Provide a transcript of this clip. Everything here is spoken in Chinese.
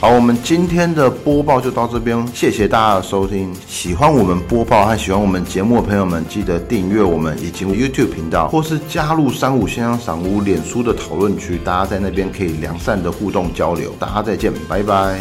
好，我们今天的播报就到这边，谢谢大家的收听。喜欢我们播报和喜欢我们节目的朋友们，记得订阅我们以及 YouTube 频道，或是加入三五先生赏屋脸书的讨论区，大家在那边可以良善的互动交流。大家再见，拜拜。